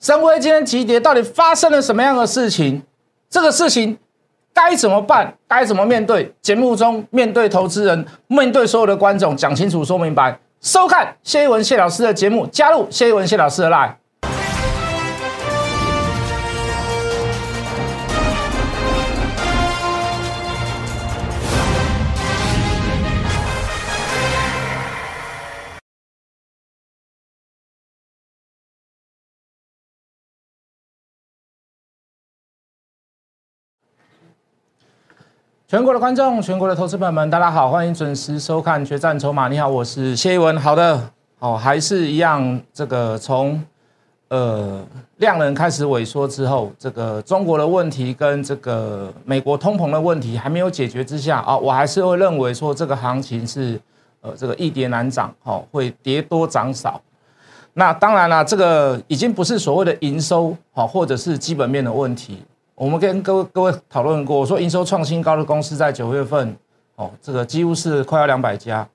深威今天急跌，到底发生了什么样的事情？这个事情该怎么办？该怎么面对？节目中面对投资人，面对所有的观众，讲清楚、说明白。收看谢一文谢老师的节目，加入谢一文谢老师的 line。全国的观众，全国的投资朋友们，大家好，欢迎准时收看《决战筹码》。你好，我是谢一文。好的，哦，还是一样，这个从呃量能开始萎缩之后，这个中国的问题跟这个美国通膨的问题还没有解决之下啊，我还是会认为说这个行情是呃这个易跌难涨，哦，会跌多涨少。那当然了，这个已经不是所谓的营收好，或者是基本面的问题。我们跟各位各位讨论过，我说营收创新高的公司在九月份，哦，这个几乎是快要两百家，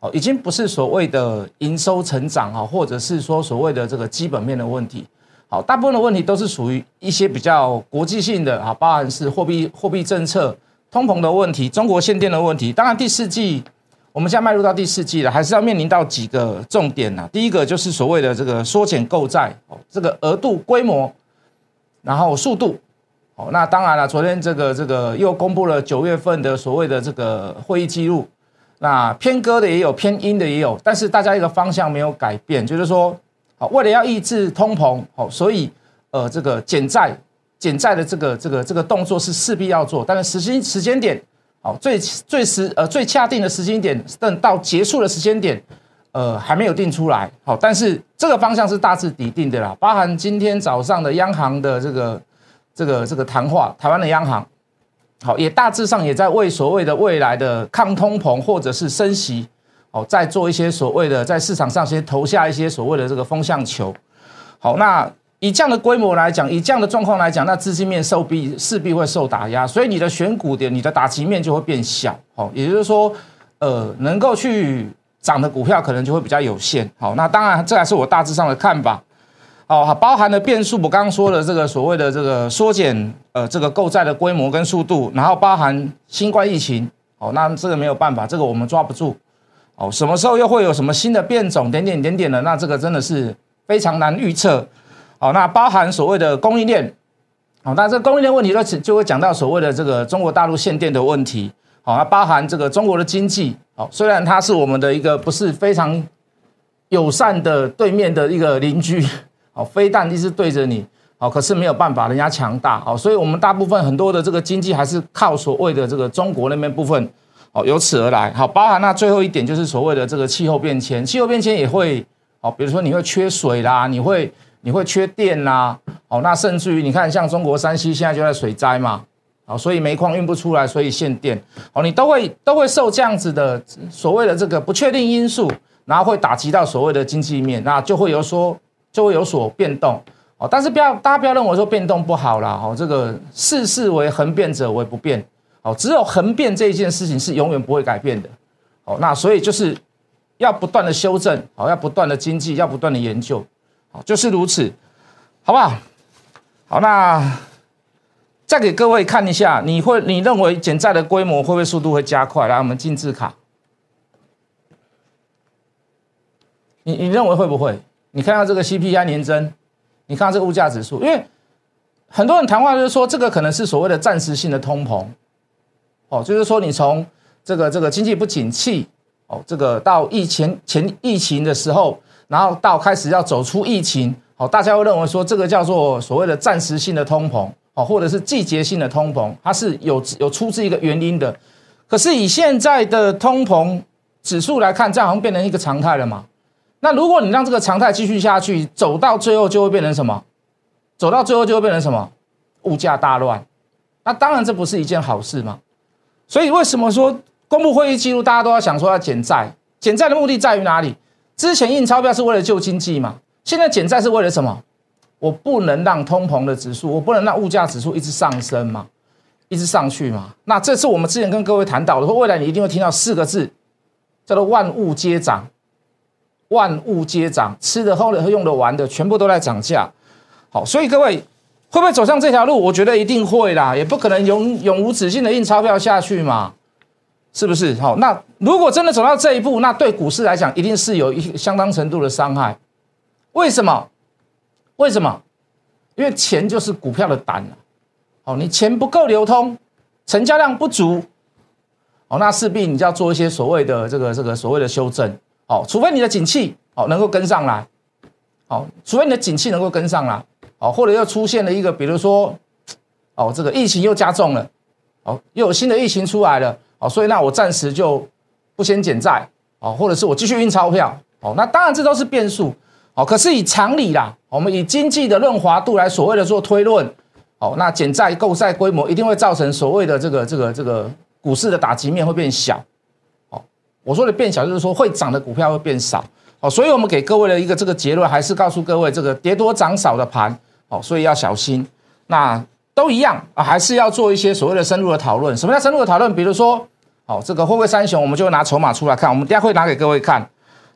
哦，已经不是所谓的营收成长哈，或者是说所谓的这个基本面的问题，好，大部分的问题都是属于一些比较国际性的啊，包含是货币货币政策、通膨的问题、中国限电的问题。当然第四季，我们现在迈入到第四季了，还是要面临到几个重点呐。第一个就是所谓的这个缩减购债，哦，这个额度、规模，然后速度。那当然了，昨天这个这个又公布了九月份的所谓的这个会议记录，那偏鸽的也有，偏阴的也有，但是大家一个方向没有改变，就是说，好，为了要抑制通膨，好，所以呃这个减债减债的这个这个这个动作是势必要做，但是时间时间点，好，最最时呃最恰定的时间点，等到结束的时间点，呃还没有定出来，好，但是这个方向是大致底定的啦，包含今天早上的央行的这个。这个这个谈话，台湾的央行，好，也大致上也在为所谓的未来的抗通膨或者是升息，哦，在做一些所谓的在市场上先投下一些所谓的这个风向球。好，那以这样的规模来讲，以这样的状况来讲，那资金面受必势必会受打压，所以你的选股点，你的打击面就会变小。好，也就是说，呃，能够去涨的股票可能就会比较有限。好，那当然这还是我大致上的看法。哦，包含的变数，我刚刚说的这个所谓的这个缩减，呃，这个购债的规模跟速度，然后包含新冠疫情，哦，那这个没有办法，这个我们抓不住，哦，什么时候又会有什么新的变种，点点点点的，那这个真的是非常难预测，哦，那包含所谓的供应链，哦，那这供应链问题呢，就会讲到所谓的这个中国大陆限电的问题，好，那包含这个中国的经济，哦，虽然它是我们的一个不是非常友善的对面的一个邻居。好，飞弹一直对着你，好，可是没有办法，人家强大，哦，所以我们大部分很多的这个经济还是靠所谓的这个中国那边部分，哦，由此而来，好，包含那最后一点就是所谓的这个气候变迁，气候变迁也会，哦，比如说你会缺水啦，你会你会缺电啦，好，那甚至于你看像中国山西现在就在水灾嘛，好，所以煤矿运不出来，所以限电，好，你都会都会受这样子的所谓的这个不确定因素，然后会打击到所谓的经济面，那就会有说。就会有所变动哦，但是不要大家不要认为说变动不好啦哦，这个世事为恒变者为不变哦，只有恒变这一件事情是永远不会改变的哦，那所以就是要不断的修正哦，要不断的经济，要不断的研究哦，就是如此，好不好？好，那再给各位看一下，你会你认为减债的规模会不会速度会加快？来，我们进字卡，你你认为会不会？你看到这个 CPI 年增，你看到这个物价指数，因为很多人谈话就是说，这个可能是所谓的暂时性的通膨，哦，就是说你从这个这个经济不景气，哦，这个到疫情前疫情的时候，然后到开始要走出疫情，哦，大家会认为说这个叫做所谓的暂时性的通膨，哦，或者是季节性的通膨，它是有有出自一个原因的。可是以现在的通膨指数来看，这样好像变成一个常态了嘛？那如果你让这个常态继续下去，走到最后就会变成什么？走到最后就会变成什么？物价大乱。那当然这不是一件好事嘛。所以为什么说公布会议记录，大家都要想说要减债？减债的目的在于哪里？之前印钞票是为了救经济嘛？现在减债是为了什么？我不能让通膨的指数，我不能让物价指数一直上升嘛，一直上去嘛。那这是我们之前跟各位谈到的，说未来你一定会听到四个字，叫做万物皆涨。万物皆涨，吃的、喝的、用的、玩的，全部都在涨价。好，所以各位会不会走上这条路？我觉得一定会啦，也不可能永永无止境的印钞票下去嘛，是不是？好，那如果真的走到这一步，那对股市来讲，一定是有一相当程度的伤害。为什么？为什么？因为钱就是股票的胆啊！哦，你钱不够流通，成交量不足，哦，那势必你就要做一些所谓的这个这个所谓的修正。哦，除非你的景气哦能够跟上来，哦，除非你的景气能够跟上来，哦，或者又出现了一个，比如说，哦，这个疫情又加重了，哦，又有新的疫情出来了，哦，所以那我暂时就不先减债，哦，或者是我继续印钞票，哦，那当然这都是变数。哦，可是以常理啦，我们以经济的润滑度来所谓的做推论，哦，那减债购债规模一定会造成所谓的这个这个这个股市的打击面会变小，我说的变小就是说会涨的股票会变少，哦，所以我们给各位的一个这个结论还是告诉各位这个跌多涨少的盘，哦，所以要小心，那都一样啊，还是要做一些所谓的深入的讨论。什么叫深入的讨论？比如说，哦，这个货柜三雄，我们就拿筹码出来看，我们等下会拿给各位看。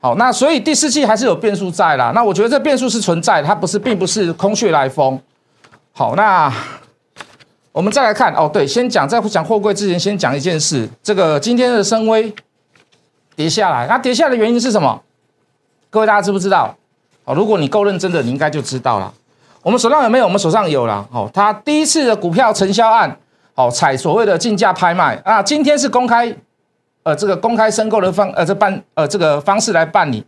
好，那所以第四季还是有变数在啦。那我觉得这变数是存在，它不是，并不是空穴来风。好，那我们再来看哦，对，先讲在讲货柜之前，先讲一件事。这个今天的深威跌下来，那跌下来的原因是什么？各位大家知不知道？哦，如果你够认真的，你应该就知道了。我们手上有没有？我们手上有了。哦，它第一次的股票承销案，哦，采所谓的竞价拍卖啊，今天是公开。呃，这个公开申购的方，呃，这办，呃，这个方式来办理，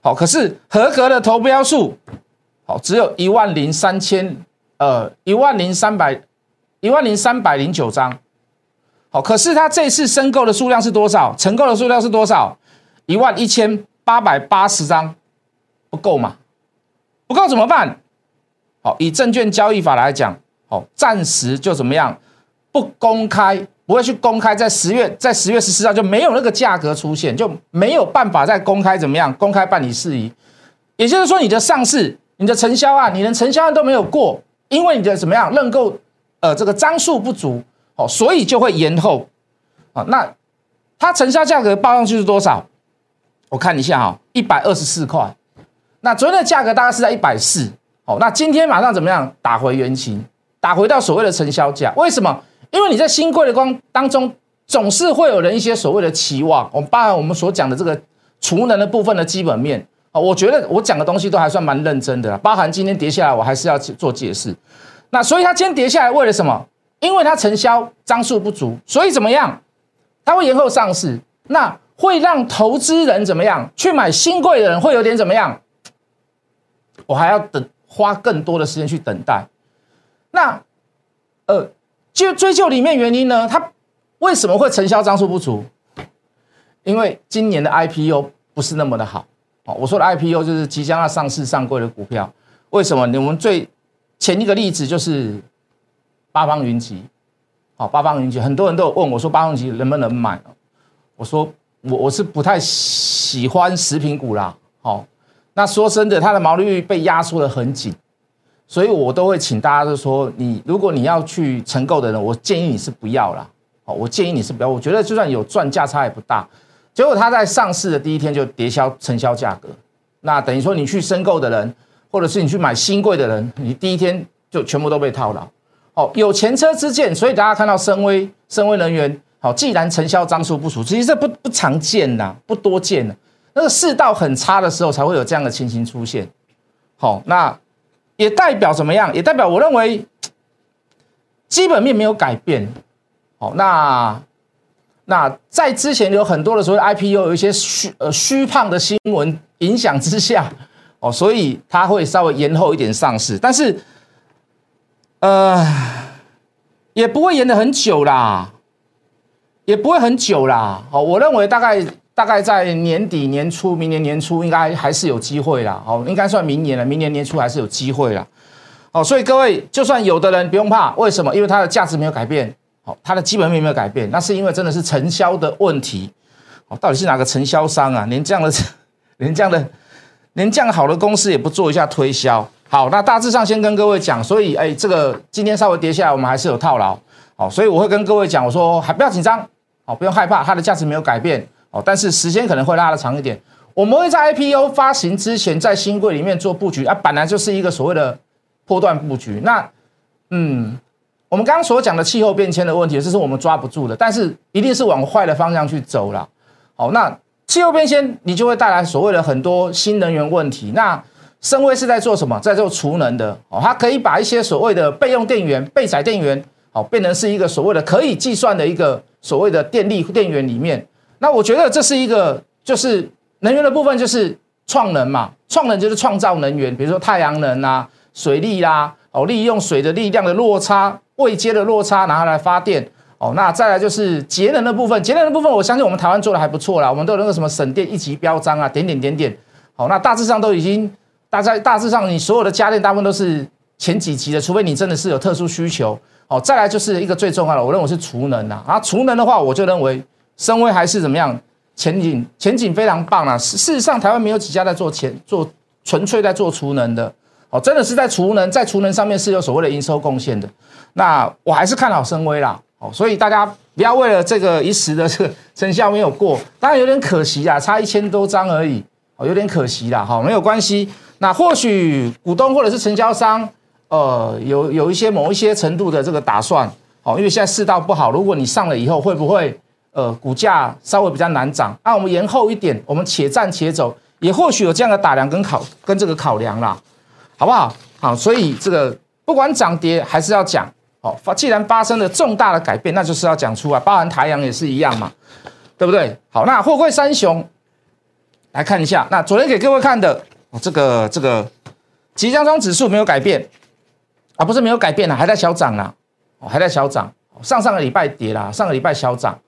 好，可是合格的投标数，好，只有一万零三千，呃，一万零三百，一万零三百零九张，好，可是他这次申购的数量是多少？成购的数量是多少？一万一千八百八十张，不够嘛？不够怎么办？好，以证券交易法来讲，好，暂时就怎么样，不公开。不会去公开，在十月，在十月十四号就没有那个价格出现，就没有办法再公开怎么样？公开办理事宜，也就是说，你的上市、你的承销案、你的承销案都没有过，因为你的怎么样认购，呃，这个张数不足，哦，所以就会延后，啊，那它成交价格报上去是多少？我看一下哈，一百二十四块，那昨天的价格大概是在一百四，哦，那今天马上怎么样打回原形，打回到所谓的成交价？为什么？因为你在新贵的光当中，总是会有人一些所谓的期望。我们包含我们所讲的这个储能的部分的基本面啊，我觉得我讲的东西都还算蛮认真的。包含今天跌下来，我还是要做解释。那所以它今天跌下来为了什么？因为它承销张数不足，所以怎么样？它会延后上市，那会让投资人怎么样去买新贵的人会有点怎么样？我还要等花更多的时间去等待。那呃。就追究里面原因呢？它为什么会承销张数不足？因为今年的 IPO 不是那么的好哦。我说的 IPO 就是即将要上市上柜的股票。为什么？我们最前一个例子就是八方云集。好，八方云集，很多人都有问我说八方云集能不能买？我说我我是不太喜欢食品股啦。好，那说真的，它的毛利率被压缩的很紧。所以我都会请大家就说，你如果你要去承购的人，我建议你是不要啦。好，我建议你是不要。我觉得就算有赚价差也不大。结果它在上市的第一天就跌销承销价格，那等于说你去申购的人，或者是你去买新贵的人，你第一天就全部都被套牢。哦，有前车之鉴，所以大家看到深威深威能源，好，既然承销张数不足，其实这不不常见呐，不多见的。那个市道很差的时候才会有这样的情形出现。好，那。也代表怎么样？也代表我认为基本面没有改变。好，那那在之前有很多的所谓 IPO 有一些虚呃虚胖的新闻影响之下，哦，所以它会稍微延后一点上市，但是呃也不会延的很久啦，也不会很久啦。哦，我认为大概。大概在年底年初，明年年初应该还是有机会啦。哦，应该算明年了，明年年初还是有机会啦。哦，所以各位，就算有的人不用怕，为什么？因为它的价值没有改变，好，它的基本面没有改变，那是因为真的是承销的问题。哦，到底是哪个承销商啊？连这样的，连这样的，连这样好的公司也不做一下推销？好，那大致上先跟各位讲，所以哎，这个今天稍微跌下来，我们还是有套牢。好，所以我会跟各位讲，我说还不要紧张，好，不用害怕，它的价值没有改变。哦，但是时间可能会拉的长一点。我们会在 IPO 发行之前，在新贵里面做布局啊，本来就是一个所谓的波段布局。那嗯，我们刚刚所讲的气候变迁的问题，这是我们抓不住的，但是一定是往坏的方向去走了。好，那气候变迁你就会带来所谓的很多新能源问题。那深威是在做什么？在做储能的哦，它可以把一些所谓的备用电源、备载电源，好变成是一个所谓的可以计算的一个所谓的电力电源里面。那我觉得这是一个，就是能源的部分，就是创能嘛。创能就是创造能源，比如说太阳能啊、水力啦，哦，利用水的力量的落差、未接的落差拿来发电。哦，那再来就是节能的部分，节能的部分，我相信我们台湾做的还不错啦。我们都有那个什么省电一级标章啊，点点点点。好，那大致上都已经。大在大致上，你所有的家电大部分都是前几级的，除非你真的是有特殊需求。哦，再来就是一个最重要的，我认为是储能呐。啊，储能的话，我就认为深威还是怎么样，前景前景非常棒啊。事事实上，台湾没有几家在做前做纯粹在做储能的。哦，真的是在储能，在储能上面是有所谓的营收贡献的。那我还是看好深威啦。哦，所以大家不要为了这个一时的这个 成效没有过，当然有点可惜啊，差一千多张而已。哦，有点可惜啦。哈，没有关系。那或许股东或者是承销商，呃，有有一些某一些程度的这个打算，哦，因为现在世道不好，如果你上了以后，会不会呃股价稍微比较难涨？那我们延后一点，我们且战且走，也或许有这样的打量跟考跟这个考量啦，好不好？好，所以这个不管涨跌还是要讲，好，发既然发生了重大的改变，那就是要讲出来，包含台阳也是一样嘛，对不对？好，那货柜三雄来看一下，那昨天给各位看的。哦，这个这个，即将中指数没有改变啊，不是没有改变了，还在小涨啦，哦，还在小涨。上上个礼拜跌啦，上个礼拜小涨，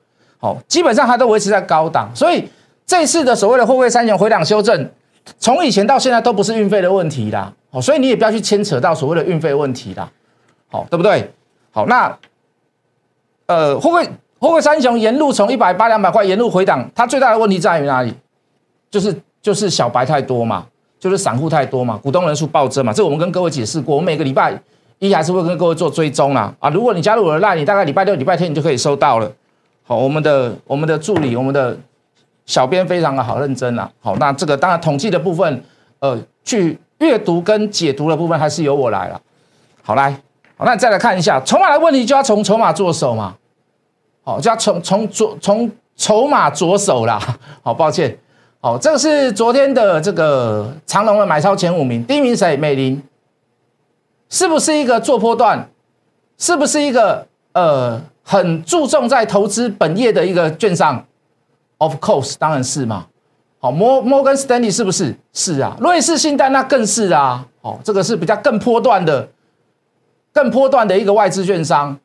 哦，基本上它都维持在高档。所以这次的所谓的货柜三雄回档修正，从以前到现在都不是运费的问题啦，哦，所以你也不要去牵扯到所谓的运费问题啦，好，对不对？好，那呃，货柜货柜三雄沿路从一百八两百块沿路回档，它最大的问题在于哪里？就是就是小白太多嘛。就是散户太多嘛，股东人数暴增嘛，这我们跟各位解释过。我每个礼拜一还是会跟各位做追踪啦。啊，如果你加入我的 line，你大概礼拜六、礼拜天你就可以收到了。好，我们的我们的助理、我们的小编非常的好认真啊。好，那这个当然统计的部分，呃，去阅读跟解读的部分还是由我来了。好，来，好，那再来看一下筹码的问题，就要从筹码着手嘛。好，就要从从着从筹码着手啦。好，抱歉。好，这个是昨天的这个长隆的买超前五名，第一名谁？美林，是不是一个做波段？是不是一个呃很注重在投资本业的一个券商？Of course，当然是嘛。好，摩摩根斯丹利是不是？是啊，瑞士信贷那更是啊。哦，这个是比较更波段的，更波段的一个外资券商，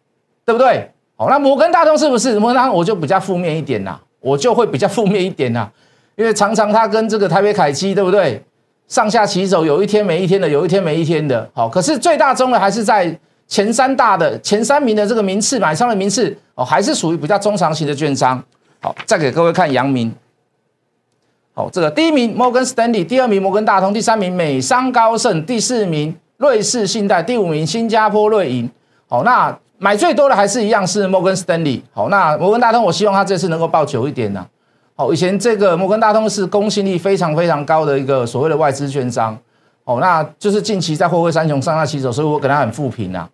对不对？好，那摩根大通是不是？摩根大通我就比较负面一点呐，我就会比较负面一点呐。因为常常他跟这个台北凯基，对不对？上下起手，有一天没一天的，有一天没一天的。好，可是最大宗的还是在前三大的前三名的这个名次买上的名次哦，还是属于比较中长型的券商。好，再给各位看阳明。好，这个第一名摩根斯丹利，第二名摩根大通，第三名美商高盛，第四名瑞士信贷，第五名新加坡瑞银。好，那买最多的还是一样是摩根斯丹利。好，那摩根大通，我希望他这次能够报久一点呢。哦，以前这个摩根大通是公信力非常非常高的一个所谓的外资券商，哦，那就是近期在货柜三雄上下起手，所以我给他很负评呐。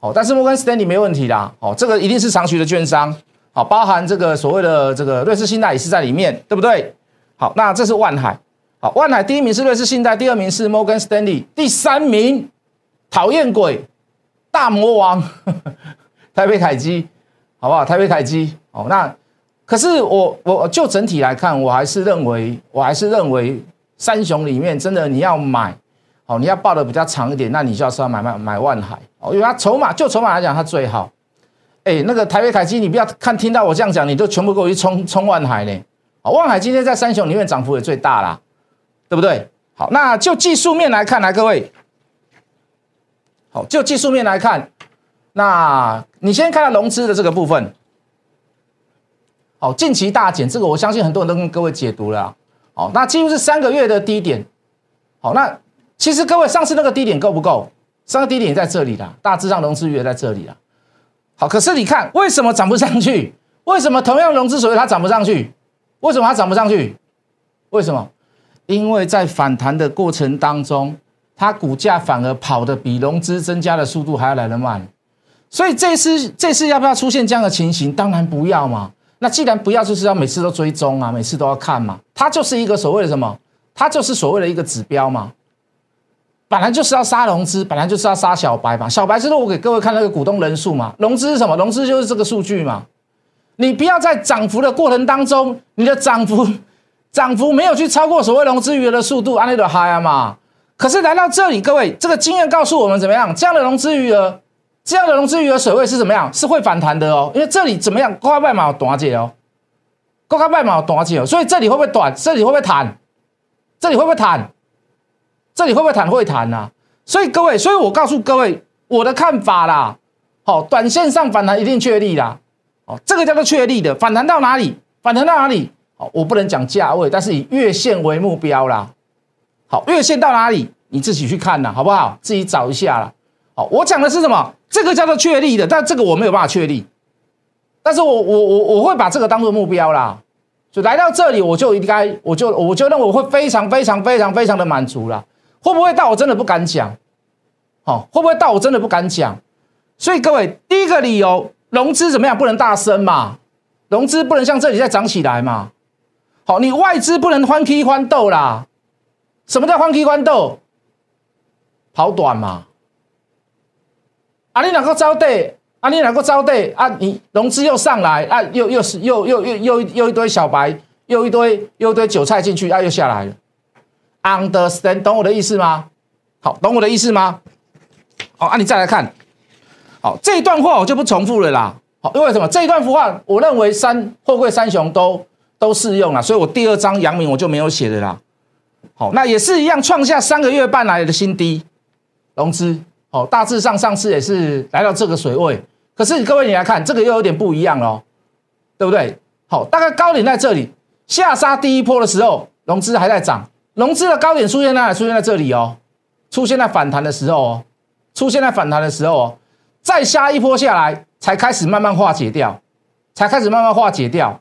哦，但是摩根斯丹利没问题啦，哦，这个一定是长期的券商，好，包含这个所谓的这个瑞士信贷也是在里面，对不对？好，那这是万海，好，万海第一名是瑞士信贷，第二名是摩根斯丹利，第三名讨厌鬼大魔王 台北凯基，好不好？台北凯基，哦，那。可是我我就整体来看，我还是认为，我还是认为三雄里面真的你要买，哦，你要抱的比较长一点，那你就要说买买买万海哦，因为它筹码就筹码来讲它最好。哎，那个台北凯基，你不要看听到我这样讲，你都全部给我去冲冲万海呢。啊，万海今天在三雄里面涨幅也最大啦，对不对？好，那就技术面来看，来各位，好，就技术面来看，那你先看到融资的这个部分。好，近期大减，这个我相信很多人都跟各位解读了。好，那几乎是三个月的低点。好，那其实各位上次那个低点够不够？上个低点也在这里啦，大致上融资余额在这里啦。好，可是你看为什么涨不上去？为什么同样融资所谓它涨不上去？为什么它涨不上去？为什么？因为在反弹的过程当中，它股价反而跑得比融资增加的速度还要来得慢。所以这次这次要不要出现这样的情形？当然不要嘛。那既然不要，就是要每次都追踪啊，每次都要看嘛。它就是一个所谓的什么？它就是所谓的一个指标嘛。本来就是要杀融资，本来就是要杀小白嘛。小白就是我给各位看那个股东人数嘛。融资是什么？融资就是这个数据嘛。你不要在涨幅的过程当中，你的涨幅 涨幅没有去超过所谓融资余额的速度，安利的嗨啊嘛。可是来到这里，各位这个经验告诉我们怎么样？这样的融资余额，这样的融资余额水位是怎么样？是会反弹的哦。因为这里怎么样？高开半毛短解哦，高开半毛短解哦。所以这里会不会短？这里会不会弹？这里会不会弹？这里会不会弹？会弹呐。所以各位，所以我告诉各位我的看法啦。好，短线上反弹一定确立啦。哦，这个叫做确立的反弹到哪里？反弹到哪里？哦，我不能讲价位，但是以月线为目标啦。好，月线到哪里？你自己去看呐，好不好？自己找一下啦。好，我讲的是什么？这个叫做确立的，但这个我没有办法确立。但是我我我我会把这个当做目标啦。就来到这里，我就应该，我就我就认为我会非常非常非常非常的满足了。会不会到？我真的不敢讲。好，会不会到？我真的不敢讲。所以各位，第一个理由。融资怎么样？不能大升嘛？融资不能像这里再涨起来嘛？好，你外资不能欢 K 欢斗啦。什么叫欢 K 欢斗？跑短嘛？啊，你哪个招对？啊，你哪个招对？啊，你融资又上来啊，又又是又又又又又一堆小白，又一堆又一堆韭菜进去啊，又下来了。Understand？懂我的意思吗？好，懂我的意思吗？好，啊，你再来看。好，这一段话我就不重复了啦。好，因为什么？这一段话，我认为三货柜三雄都都适用了，所以我第二章阳明我就没有写的啦。好，那也是一样，创下三个月半来的新低，融资。好，大致上上次也是来到这个水位，可是各位你来看，这个又有点不一样喽，对不对？好，大概高点在这里，下杀第一波的时候，融资还在涨，融资的高点出现在哪里？出现在这里哦，出现在反弹的时候哦，出现在反弹的时候哦。再下一波下来，才开始慢慢化解掉，才开始慢慢化解掉，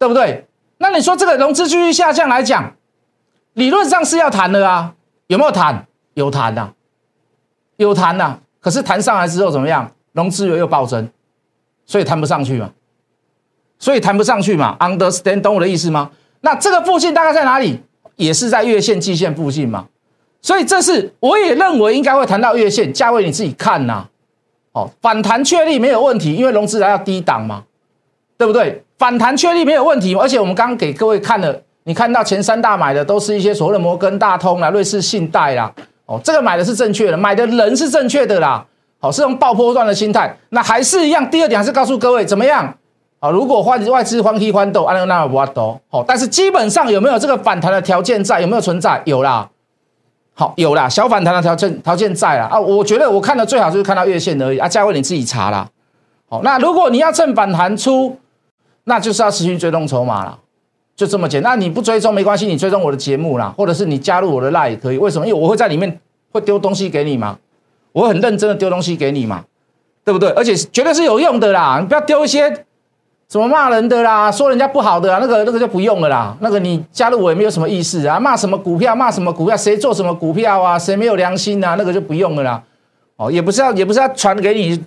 对不对？那你说这个融资继续下降来讲，理论上是要谈的啊，有没有谈？有谈呐，有弹呐。可是弹上来之后怎么样？融资又又暴增，所以弹不上去嘛，所以弹不上去嘛。Understand 懂我的意思吗？那这个附近大概在哪里？也是在月线、季线附近嘛。所以这是我也认为应该会谈到月线价位，你自己看呐。哦，反弹确立没有问题，因为融资来要低档嘛，对不对？反弹确立没有问题，而且我们刚刚给各位看了，你看到前三大买的都是一些所谓的摩根大通啦、瑞士信贷啦，哦，这个买的是正确的，买的人是正确的啦，好，是用爆破段的心态，那还是一样。第二点还是告诉各位怎么样？啊，如果换外资欢喜欢斗，安那那不多，好，但是基本上有没有这个反弹的条件在？有没有存在？有啦。好，有啦，小反弹的条件条件在啦啊，我觉得我看的最好就是看到月线而已啊，价位你自己查啦。好，那如果你要趁反弹出，那就是要持续追踪筹码了，就这么简单。你不追踪没关系，你追踪我的节目啦，或者是你加入我的 line 也可以。为什么？因为我会在里面会丢东西给你嘛，我会很认真的丢东西给你嘛，对不对？而且绝对是有用的啦，你不要丢一些。什么骂人的啦，说人家不好的啊，那个那个就不用了啦。那个你加入我也没有什么意思啊。骂什么股票，骂什么股票，谁做什么股票啊？谁没有良心啊？那个就不用了啦。哦，也不是要也不是要传给你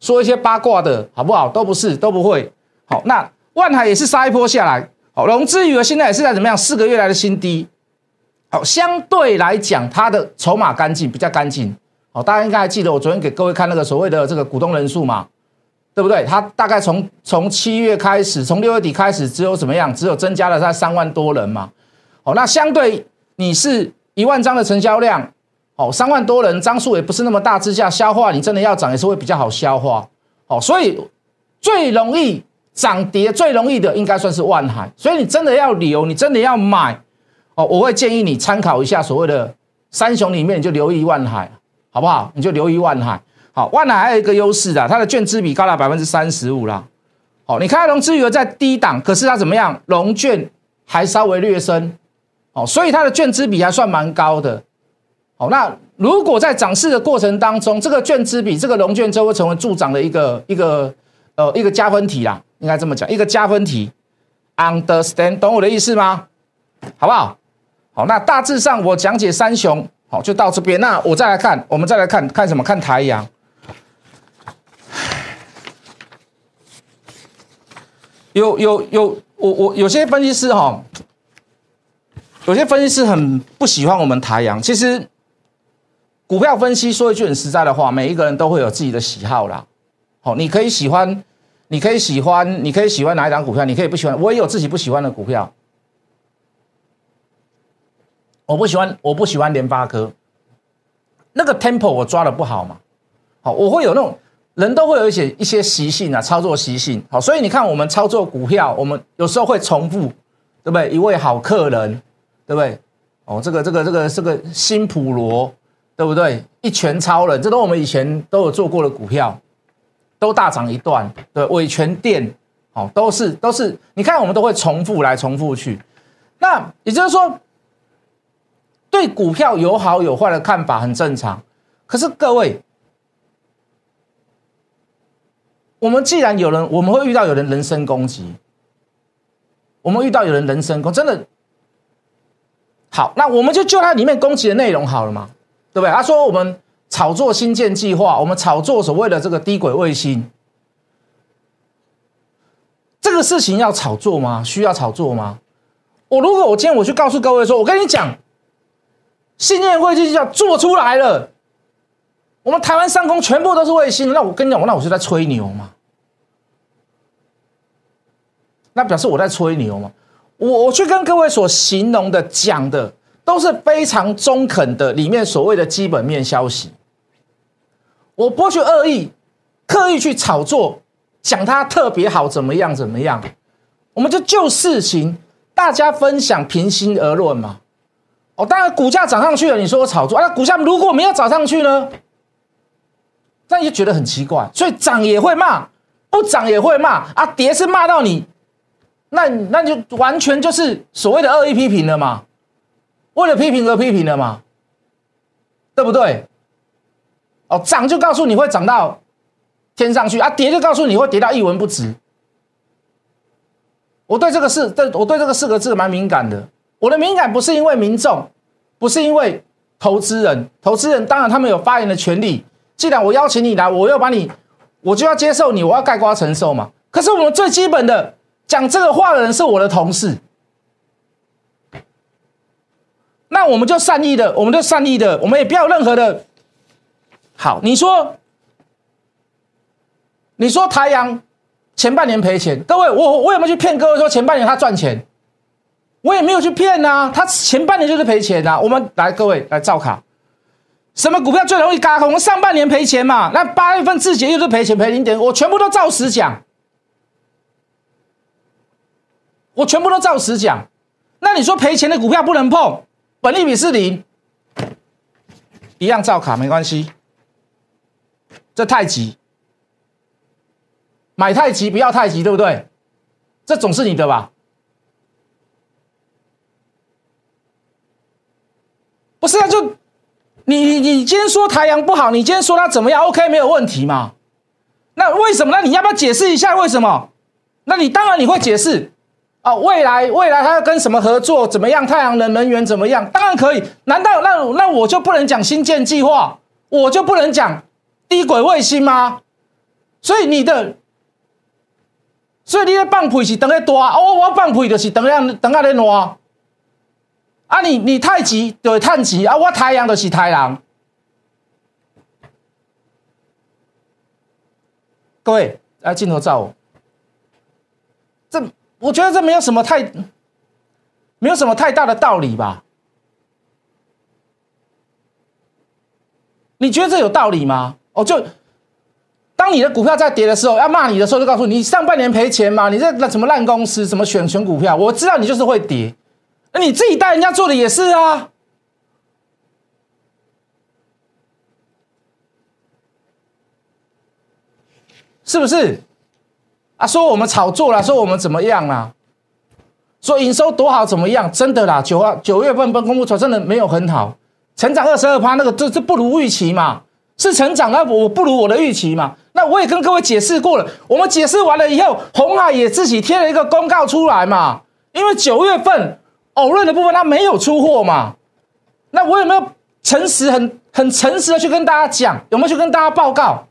说一些八卦的好不好？都不是，都不会。好，那万海也是杀一波下来。好，融资余额现在也是在怎么样？四个月来的新低。好，相对来讲，它的筹码干净，比较干净。好，大家应该还记得我昨天给各位看那个所谓的这个股东人数嘛？对不对？它大概从从七月开始，从六月底开始，只有怎么样？只有增加了在三万多人嘛。哦，那相对你是一万张的成交量，哦，三万多人张数也不是那么大之下，消化你真的要涨也是会比较好消化。哦，所以最容易涨跌最容易的应该算是万海。所以你真的要留，你真的要买，哦，我会建议你参考一下所谓的三雄里面，你就留意万海，好不好？你就留意万海。好，万海还有一个优势的，它的券资比高达百分之三十五啦。好，你看融资余额在低档，可是它怎么样？融券还稍微略升，哦，所以它的券资比还算蛮高的。好，那如果在涨势的过程当中，这个券资比这个融券就会成为助涨的一个一个呃一个加分题啦，应该这么讲，一个加分题。Understand，懂我的意思吗？好不好？好，那大致上我讲解三雄好，就到这边。那我再来看，我们再来看看什么？看台阳。有有有，我我有些分析师哈，有些分析师很不喜欢我们台阳。其实股票分析说一句很实在的话，每一个人都会有自己的喜好啦。好，你可以喜欢，你可以喜欢，你可以喜欢哪一档股票，你可以不喜欢。我也有自己不喜欢的股票。我不喜欢，我不喜欢联发科，那个 Temple 我抓的不好嘛，好，我会有那种人都会有一些一些习性啊，操作习性，好，所以你看我们操作股票，我们有时候会重复，对不对？一位好客人，对不对？哦，这个这个这个这个新普罗，对不对？一拳超人，这都我们以前都有做过的股票，都大涨一段，对，伟权店，哦，都是都是，你看我们都会重复来重复去，那也就是说。对股票有好有坏的看法很正常，可是各位，我们既然有人，我们会遇到有人人身攻击，我们遇到有人人身攻，真的好，那我们就就它里面攻击的内容好了嘛，对不对？他说我们炒作新建计划，我们炒作所谓的这个低轨卫星，这个事情要炒作吗？需要炒作吗？我如果我今天我去告诉各位说，我跟你讲。信念卫星要做出来了，我们台湾上空全部都是卫星，那我跟你讲，那我是在吹牛吗？那表示我在吹牛吗？我我去跟各位所形容的讲的都是非常中肯的，里面所谓的基本面消息，我不去恶意、刻意去炒作，讲它特别好怎么样怎么样，我们就就事情大家分享，平心而论嘛。哦，当然，股价涨上去了，你说我炒作啊？股价如果没有涨上去呢？那你就觉得很奇怪。所以涨也会骂，不涨也会骂啊。跌是骂到你，那那就完全就是所谓的恶意批评了嘛？为了批评而批评了嘛？对不对？哦，涨就告诉你会涨到天上去啊，跌就告诉你会跌到一文不值。我对这个四，对我对这个四个字蛮敏感的。我的敏感不是因为民众，不是因为投资人，投资人当然他们有发言的权利。既然我邀请你来，我要把你，我就要接受你，我要盖瓜承受嘛。可是我们最基本的讲这个话的人是我的同事，那我们就善意的，我们就善意的，我们也不要任何的。好，你说，你说台阳前半年赔钱，各位，我我有没有去骗各位说前半年他赚钱？我也没有去骗呐，他前半年就是赔钱呐。我们来，各位来照卡，什么股票最容易嘎空？我们上半年赔钱嘛，那八月份自节又是赔钱赔零点，我全部都照实讲，我全部都照实讲。那你说赔钱的股票不能碰，本利比是零，一样照卡没关系。这太极，买太极不要太极，对不对？这总是你的吧？不是啊，就你你你今天说太阳不好，你今天说它怎么样？OK，没有问题嘛？那为什么？那你要不要解释一下为什么？那你当然你会解释啊，未来未来他要跟什么合作？怎么样？太阳能能源怎么样？当然可以。难道那那我就不能讲新建计划？我就不能讲低轨卫星吗？所以你的，所以你的放屁是等下大，我我放屁就是等下等下在挪。啊，你你太极对太极啊，我太阳就是太阳。各位，来镜头照我。这我觉得这没有什么太，没有什么太大的道理吧？你觉得这有道理吗？哦，就当你的股票在跌的时候，要骂你的时候，就告诉你上半年赔钱嘛，你这那什么烂公司，什么选选股票，我知道你就是会跌。那你自己带人家做的也是啊，是不是？啊，说我们炒作了，说我们怎么样啦？说营收多好怎么样？真的啦，九二九月份公布出来真的没有很好，成长二十二趴，那个这这不如预期嘛？是成长啊，我不如我的预期嘛？那我也跟各位解释过了，我们解释完了以后，红海也自己贴了一个公告出来嘛，因为九月份。偶润的部分它没有出货嘛？那我有没有诚实、很很诚实的去跟大家讲，有没有去跟大家报告？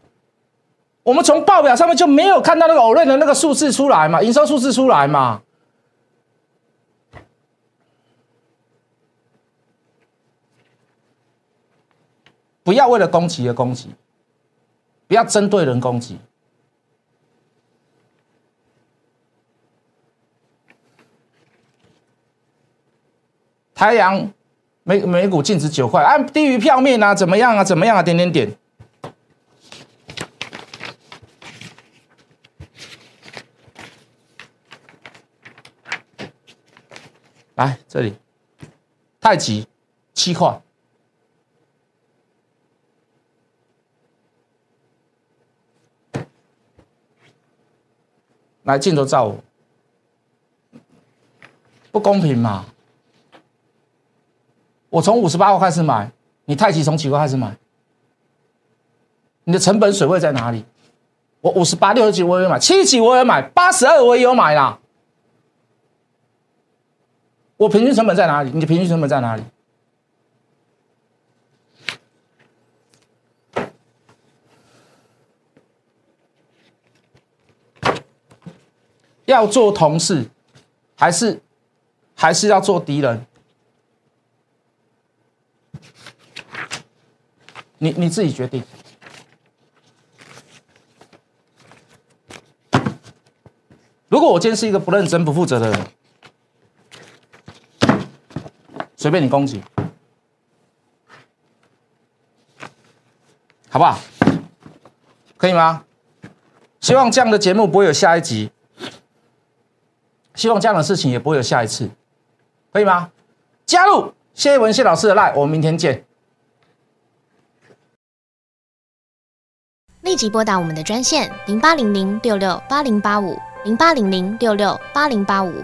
我们从报表上面就没有看到那个偶瑞的那个数字出来嘛，营收数字出来嘛。不要为了攻击而攻击，不要针对人攻击。太阳每每股净值九块，按低于票面啊，怎么样啊？怎么样啊？点点点。来这里，太极七块。来镜头照我，不公平嘛？我从五十八块开始买，你太极从几块开始买？你的成本水位在哪里？我五十八、六十几我也买，七级我也买，八十二我也有买啦。我平均成本在哪里？你的平均成本在哪里？要做同事，还是还是要做敌人？你你自己决定。如果我今天是一个不认真、不负责的人，随便你攻击，好不好？可以吗？希望这样的节目不会有下一集。希望这样的事情也不会有下一次，可以吗？加入谢文谢老师的 line，我们明天见。立即拨打我们的专线零八零零六六八零八五零八零零六六八零八五